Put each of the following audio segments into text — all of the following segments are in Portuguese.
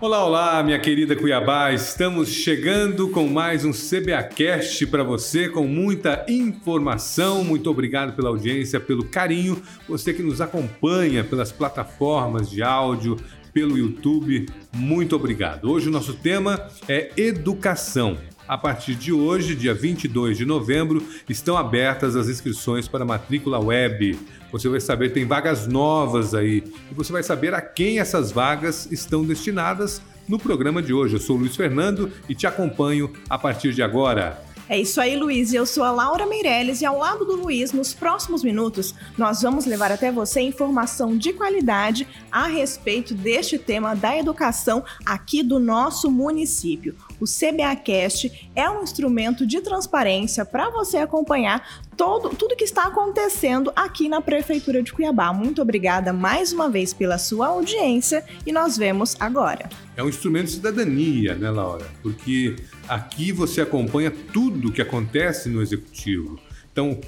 Olá, olá, minha querida Cuiabá. Estamos chegando com mais um CBAcast para você com muita informação. Muito obrigado pela audiência, pelo carinho. Você que nos acompanha pelas plataformas de áudio, pelo YouTube, muito obrigado. Hoje o nosso tema é educação. A partir de hoje, dia 22 de novembro, estão abertas as inscrições para matrícula web. Você vai saber, tem vagas novas aí. E você vai saber a quem essas vagas estão destinadas no programa de hoje. Eu sou o Luiz Fernando e te acompanho a partir de agora. É isso aí, Luiz. Eu sou a Laura Meirelles e ao lado do Luiz, nos próximos minutos, nós vamos levar até você informação de qualidade a respeito deste tema da educação aqui do nosso município. O CBAcast é um instrumento de transparência para você acompanhar todo, tudo que está acontecendo aqui na Prefeitura de Cuiabá. Muito obrigada mais uma vez pela sua audiência e nós vemos agora. É um instrumento de cidadania, né, Laura? Porque aqui você acompanha tudo o que acontece no executivo. Então,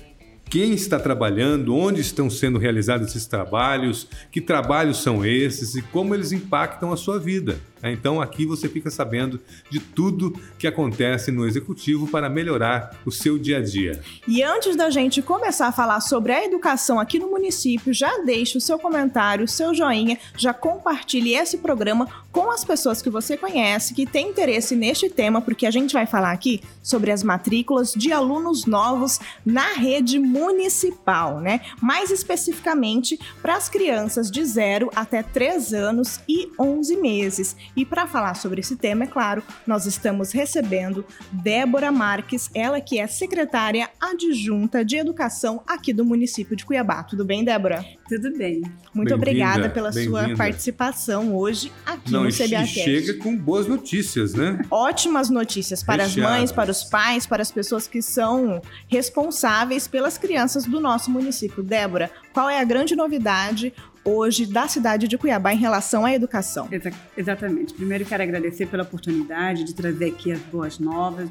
quem está trabalhando, onde estão sendo realizados esses trabalhos, que trabalhos são esses e como eles impactam a sua vida. Né? Então aqui você fica sabendo de tudo que acontece no executivo para melhorar o seu dia a dia. E antes da gente começar a falar sobre a educação aqui no município, já deixe o seu comentário, o seu joinha, já compartilhe esse programa com as pessoas que você conhece que têm interesse neste tema, porque a gente vai falar aqui sobre as matrículas de alunos novos na rede municipal, né? Mais especificamente para as crianças de 0 até 3 anos e 11 meses. E para falar sobre esse tema, é claro, nós estamos recebendo Débora Marques, ela que é secretária adjunta de educação aqui do município de Cuiabá. Tudo bem, Débora? Tudo bem. Muito obrigada pela sua participação hoje aqui Não, no CBA chega com boas notícias, né? Ótimas notícias para Recheadas. as mães, para os pais, para as pessoas que são responsáveis pelas crianças do nosso município. Débora, qual é a grande novidade hoje da cidade de Cuiabá em relação à educação. Exa exatamente. Primeiro quero agradecer pela oportunidade de trazer aqui as boas novas,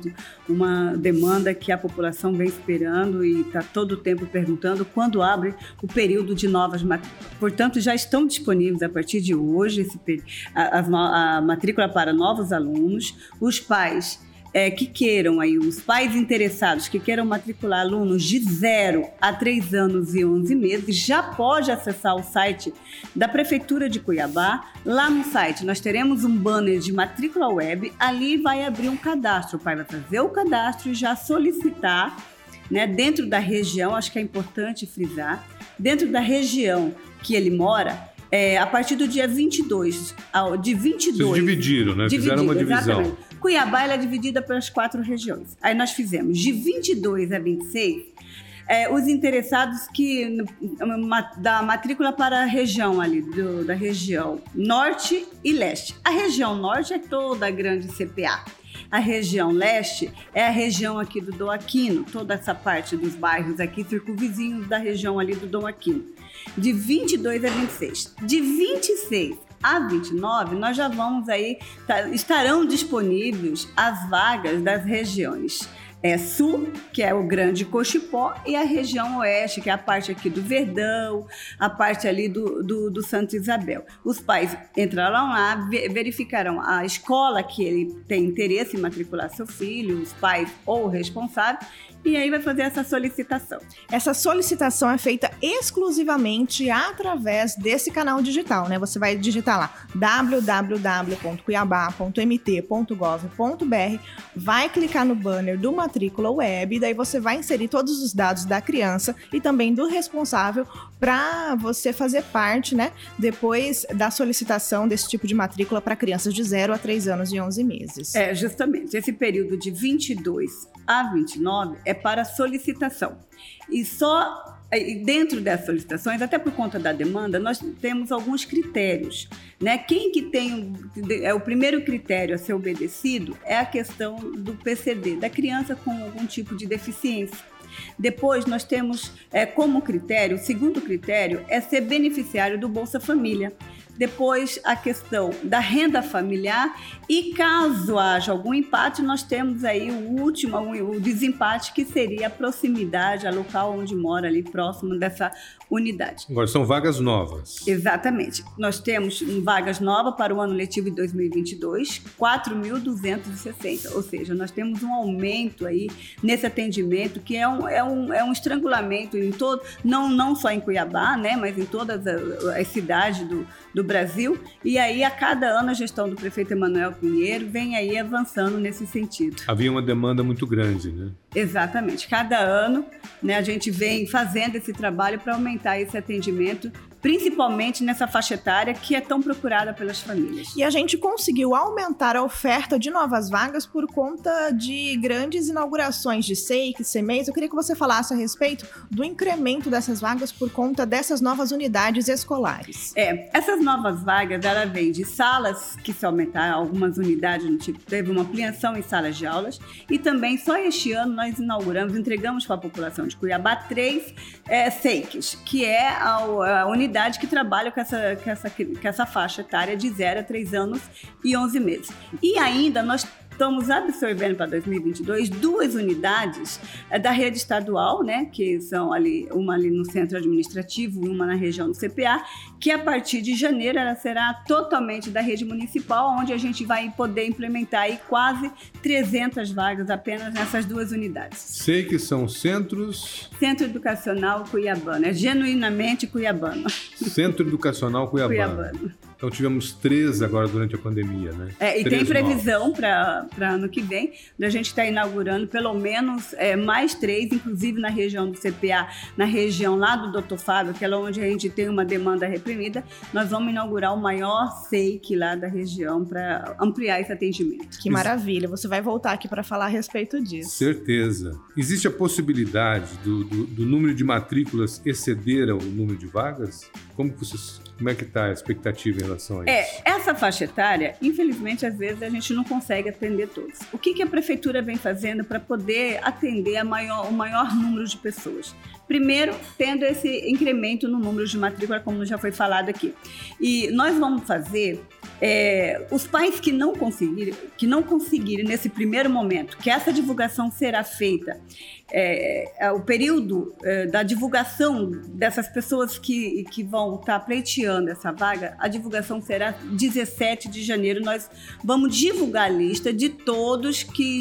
uma demanda que a população vem esperando e está todo o tempo perguntando quando abre o período de novas matrículas. Portanto, já estão disponíveis a partir de hoje esse, a, a, a matrícula para novos alunos. Os pais é, que queiram aí, os pais interessados que queiram matricular alunos de 0 a 3 anos e 11 meses, já pode acessar o site da Prefeitura de Cuiabá. Lá no site nós teremos um banner de matrícula web, ali vai abrir um cadastro, o pai vai fazer o cadastro e já solicitar, né, dentro da região, acho que é importante frisar, dentro da região que ele mora, é, a partir do dia 22, de 22... Vocês dividiram, né? Fizeram uma divisão. Exatamente. Cuiabá é dividida pelas quatro regiões. Aí nós fizemos de 22 a 26 é, os interessados que da matrícula para a região ali, do, da região norte e leste. A região norte é toda a grande CPA. A região leste é a região aqui do Dom Aquino, toda essa parte dos bairros aqui circunvizinhos da região ali do Dom Aquino. De 22 a 26. De 26 a 29, nós já vamos aí, tá, estarão disponíveis as vagas das regiões é, sul, que é o Grande Cochipó, e a região oeste, que é a parte aqui do Verdão, a parte ali do, do, do Santa Isabel. Os pais entrarão lá, verificarão a escola que ele tem interesse em matricular seu filho, os pais ou o responsável, e aí vai fazer essa solicitação. Essa solicitação é feita exclusivamente através desse canal digital, né? Você vai digitar lá www.cuiabá.mt.gov.br, vai clicar no banner do matrícula web, daí você vai inserir todos os dados da criança e também do responsável para você fazer parte, né, depois da solicitação desse tipo de matrícula para crianças de 0 a 3 anos e 11 meses. É, justamente. Esse período de 22 a 29 é para solicitação. E só dentro dessas solicitações, até por conta da demanda, nós temos alguns critérios. Né? Quem que tem é o primeiro critério a ser obedecido é a questão do PCD, da criança com algum tipo de deficiência. Depois, nós temos é, como critério, o segundo critério é ser beneficiário do Bolsa Família. Depois a questão da renda familiar e caso haja algum empate, nós temos aí o último, o desempate que seria a proximidade, a local onde mora ali próximo dessa unidade. Agora são vagas novas. Exatamente. Nós temos vagas novas para o ano letivo de 2022, 4.260, ou seja, nós temos um aumento aí nesse atendimento que é um, é um, é um estrangulamento em todo, não, não só em Cuiabá, né, mas em todas as, as cidades do, do Brasil. E aí, a cada ano, a gestão do prefeito Emanuel Pinheiro vem aí avançando nesse sentido. Havia uma demanda muito grande, né? Exatamente. Cada ano, né, a gente vem fazendo esse trabalho para aumentar esse atendimento principalmente nessa faixa etária que é tão procurada pelas famílias. E a gente conseguiu aumentar a oferta de novas vagas por conta de grandes inaugurações de SEIC, CMEs. Eu queria que você falasse a respeito do incremento dessas vagas por conta dessas novas unidades escolares. É, essas novas vagas, ela vem de salas que se aumentaram, algumas unidades, tipo, teve uma ampliação em salas de aulas, e também só este ano nós inauguramos, entregamos para a população de Cuiabá três é, SEICs, que é a, a unidade unidade que trabalha com essa, com essa, com essa faixa etária de 0 a 3 anos e 11 meses. E ainda nós estamos absorvendo para 2022 duas unidades é, da rede estadual, né, que são ali uma ali no centro administrativo e uma na região do CPA, que a partir de janeiro ela será totalmente da rede municipal, onde a gente vai poder implementar aí quase 300 vagas apenas nessas duas unidades. Sei que são centros. Centro Educacional Cuiabano, é genuinamente cuiabano. Centro Educacional Cuiabano. Cuiabano. Então tivemos três agora durante a pandemia, né? É, e três tem previsão para ano que vem, da gente estar tá inaugurando pelo menos é, mais três, inclusive na região do CPA, na região lá do Doutor Fábio, que é onde a gente tem uma demanda reprimida, nós vamos inaugurar o maior SEIC lá da região para ampliar esse atendimento. Que maravilha! Você vai voltar aqui para falar a respeito disso. Certeza. Existe a possibilidade do, do, do número de matrículas exceder o número de vagas? Como vocês como é que está a expectativa em relação a é, isso? É, essa faixa etária, infelizmente, às vezes a gente não consegue atender todos. O que, que a prefeitura vem fazendo para poder atender maior, o maior número de pessoas? Primeiro, tendo esse incremento no número de matrícula, como já foi falado aqui. E nós vamos fazer é, os pais que não conseguirem, que não conseguirem nesse primeiro momento, que essa divulgação será feita é, é, o período é, da divulgação dessas pessoas que, que vão estar tá pleiteando essa vaga, a divulgação será 17 de janeiro. Nós vamos divulgar a lista de todos que,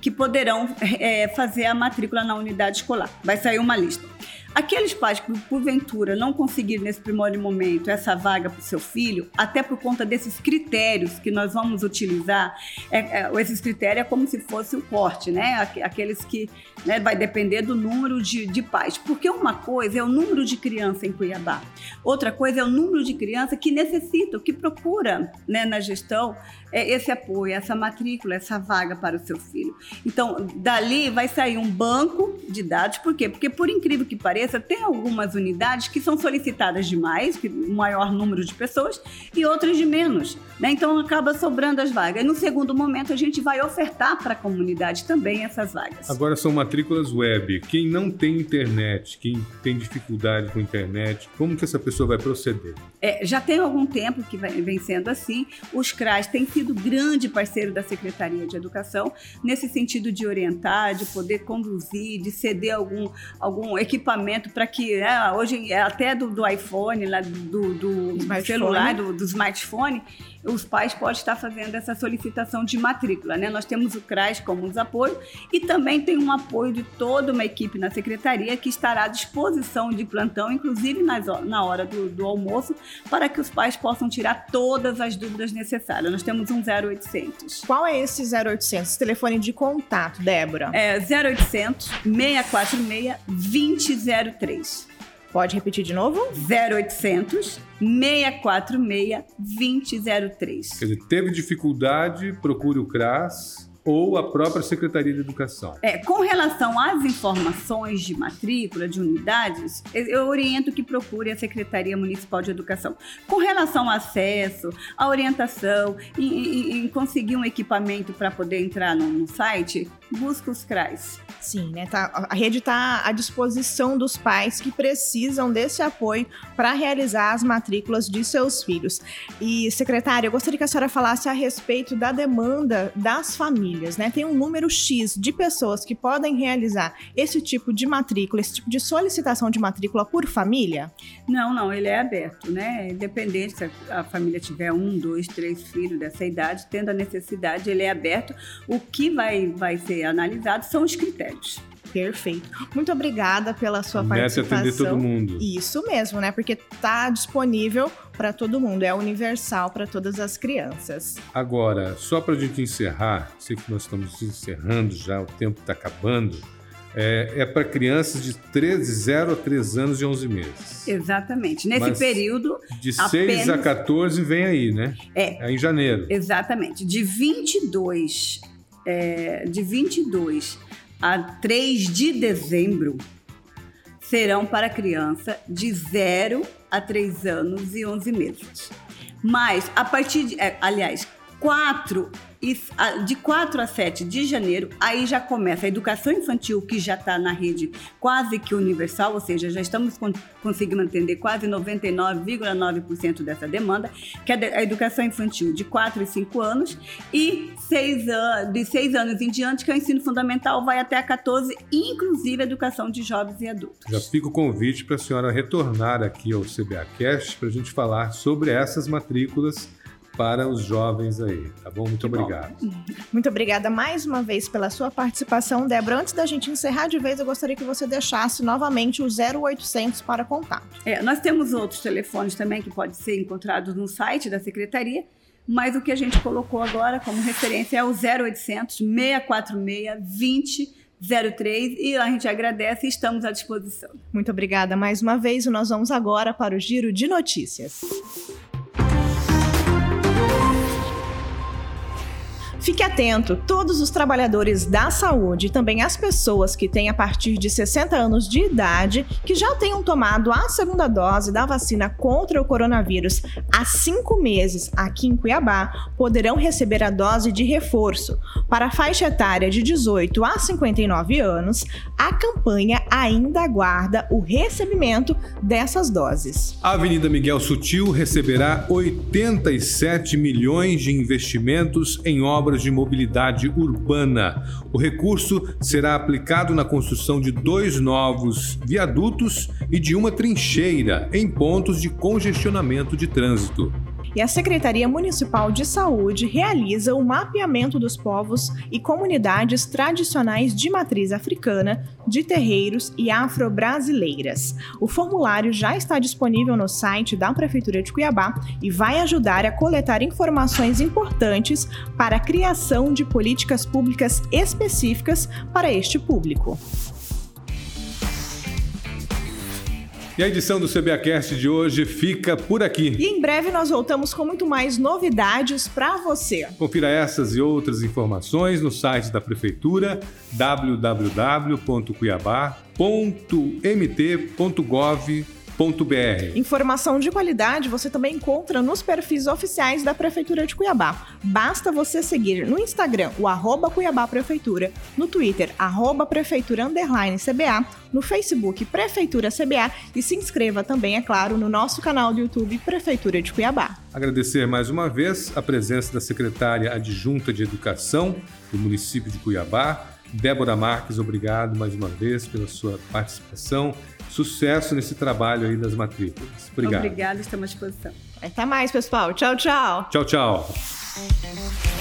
que poderão é, fazer a matrícula na unidade escolar. Vai sair uma lista. Aqueles pais que, porventura, não conseguiram nesse primeiro momento essa vaga para o seu filho, até por conta desses critérios que nós vamos utilizar, é, é, esses critérios é como se fosse o corte, né? Aqueles que né, vai depender do número de, de pais. Porque uma coisa é o número de criança em Cuiabá, outra coisa é o número de criança que necessita, que procura né, na gestão é, esse apoio, essa matrícula, essa vaga para o seu filho. Então, dali vai sair um banco de dados, por quê? Porque, por incrível que pareça, cabeça, tem algumas unidades que são solicitadas demais, que um maior número de pessoas, e outras de menos. Né? Então acaba sobrando as vagas. E no segundo momento a gente vai ofertar para a comunidade também essas vagas. Agora são matrículas web. Quem não tem internet, quem tem dificuldade com internet, como que essa pessoa vai proceder? É, já tem algum tempo que vem sendo assim. Os CRAS têm sido grande parceiro da Secretaria de Educação nesse sentido de orientar, de poder conduzir, de ceder algum, algum equipamento para que né, hoje é até do, do iPhone, lá do, do celular, do, do smartphone, os pais podem estar fazendo essa solicitação de matrícula. Né? Nós temos o CRAS como os apoio e também tem um apoio de toda uma equipe na secretaria que estará à disposição de plantão, inclusive nas, na hora do, do almoço, para que os pais possam tirar todas as dúvidas necessárias. Nós temos um 0800. Qual é esse 0800? Telefone de contato, Débora? É 0800 646 2003. Pode repetir de novo? 0800 646 2003. Quer dizer, teve dificuldade, procure o CRAS ou a própria Secretaria de Educação. É, com relação às informações de matrícula de unidades, eu oriento que procure a Secretaria Municipal de Educação. Com relação ao acesso, à orientação, em, em, em conseguir um equipamento para poder entrar no, no, site, busca os CRAs. Sim, né? Tá, a rede está à disposição dos pais que precisam desse apoio para realizar as matrículas de seus filhos. E, secretária, eu gostaria que a senhora falasse a respeito da demanda das famílias, né? Tem um número X de pessoas que podem realizar esse tipo de matrícula, esse tipo de solicitação de matrícula por família? Não, não, ele é aberto, né? Independente se a família tiver um, dois, três filhos dessa idade, tendo a necessidade, ele é aberto. O que vai, vai ser analisado são os critérios. Perfeito. Muito obrigada pela sua Meta participação. atender todo mundo. Isso mesmo, né? Porque tá disponível para todo mundo, é universal para todas as crianças. Agora, só para a gente encerrar, sei que nós estamos encerrando já, o tempo está acabando. É, é para crianças de 13, 0 a 3 anos e 11 meses. Exatamente. Nesse Mas período, De 6 a Apenas- 14 vem aí, né? é, É em janeiro. exatamente. De 22, é, de 22 a 3 de dezembro serão para criança de 0 a 3 anos e 11 meses. Mas a partir de, é, aliás, 4 e, a- de 4 a 7 de janeiro, aí já começa a educação infantil, que já está na rede quase que universal, ou seja, já estamos con- conseguindo atender quase 99,9% dessa demanda, que é a educação infantil de 4 e 5 anos, e seis an- de 6 anos em diante, que é o ensino fundamental, vai até a 14, inclusive a educação de jovens e adultos. Já fica o convite para a senhora retornar aqui ao CBAcast para a gente falar sobre essas matrículas para os jovens aí, tá bom? Muito bom. obrigado. Muito obrigada mais uma vez pela sua participação, Débora. Antes da gente encerrar de vez, eu gostaria que você deixasse novamente o 0800 para contato. É, nós temos outros telefones também que podem ser encontrados no site da secretaria, mas o que a gente colocou agora como referência é o 0800 646 2003 e a gente agradece e estamos à disposição. Muito obrigada mais uma vez e nós vamos agora para o Giro de Notícias. Fique atento, todos os trabalhadores da saúde e também as pessoas que têm a partir de 60 anos de idade que já tenham tomado a segunda dose da vacina contra o coronavírus há cinco meses aqui em Cuiabá poderão receber a dose de reforço. Para a faixa etária de 18 a 59 anos, a campanha ainda aguarda o recebimento dessas doses. A Avenida Miguel Sutil receberá 87 milhões de investimentos em obras de mobilidade urbana. O recurso será aplicado na construção de dois novos viadutos e de uma trincheira em pontos de congestionamento de trânsito. E a Secretaria Municipal de Saúde realiza o mapeamento dos povos e comunidades tradicionais de matriz africana, de terreiros e afro-brasileiras. O formulário já está disponível no site da Prefeitura de Cuiabá e vai ajudar a coletar informações importantes para a criação de políticas públicas específicas para este público. E a edição do CBAcast de hoje fica por aqui. E em breve nós voltamos com muito mais novidades para você. Confira essas e outras informações no site da Prefeitura www.cuiabá.mt.gov.br. Informação de qualidade você também encontra nos perfis oficiais da Prefeitura de Cuiabá. Basta você seguir no Instagram o arroba Cuiabá Prefeitura, no Twitter, arroba Prefeitura underline CBA, no Facebook Prefeitura CBA e se inscreva também, é claro, no nosso canal do YouTube Prefeitura de Cuiabá. Agradecer mais uma vez a presença da secretária adjunta de Educação do município de Cuiabá, Débora Marques, obrigado mais uma vez pela sua participação. Sucesso nesse trabalho aí das matrículas. Obrigado. Obrigada, estamos à disposição. Até mais, pessoal. Tchau, tchau. Tchau, tchau.